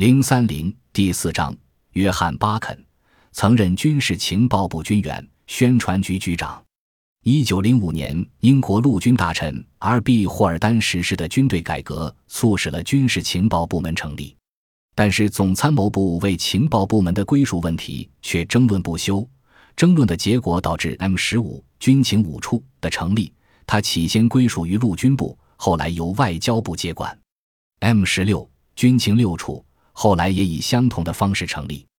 零三零第四章，约翰·巴肯曾任军事情报部军员、宣传局局长。一九零五年，英国陆军大臣 R.B. 霍尔丹实施的军队改革，促使了军事情报部门成立。但是，总参谋部为情报部门的归属问题却争论不休。争论的结果导致 M 十五军情五处的成立。它起先归属于陆军部，后来由外交部接管。M 十六军情六处后来也以相同的方式成立。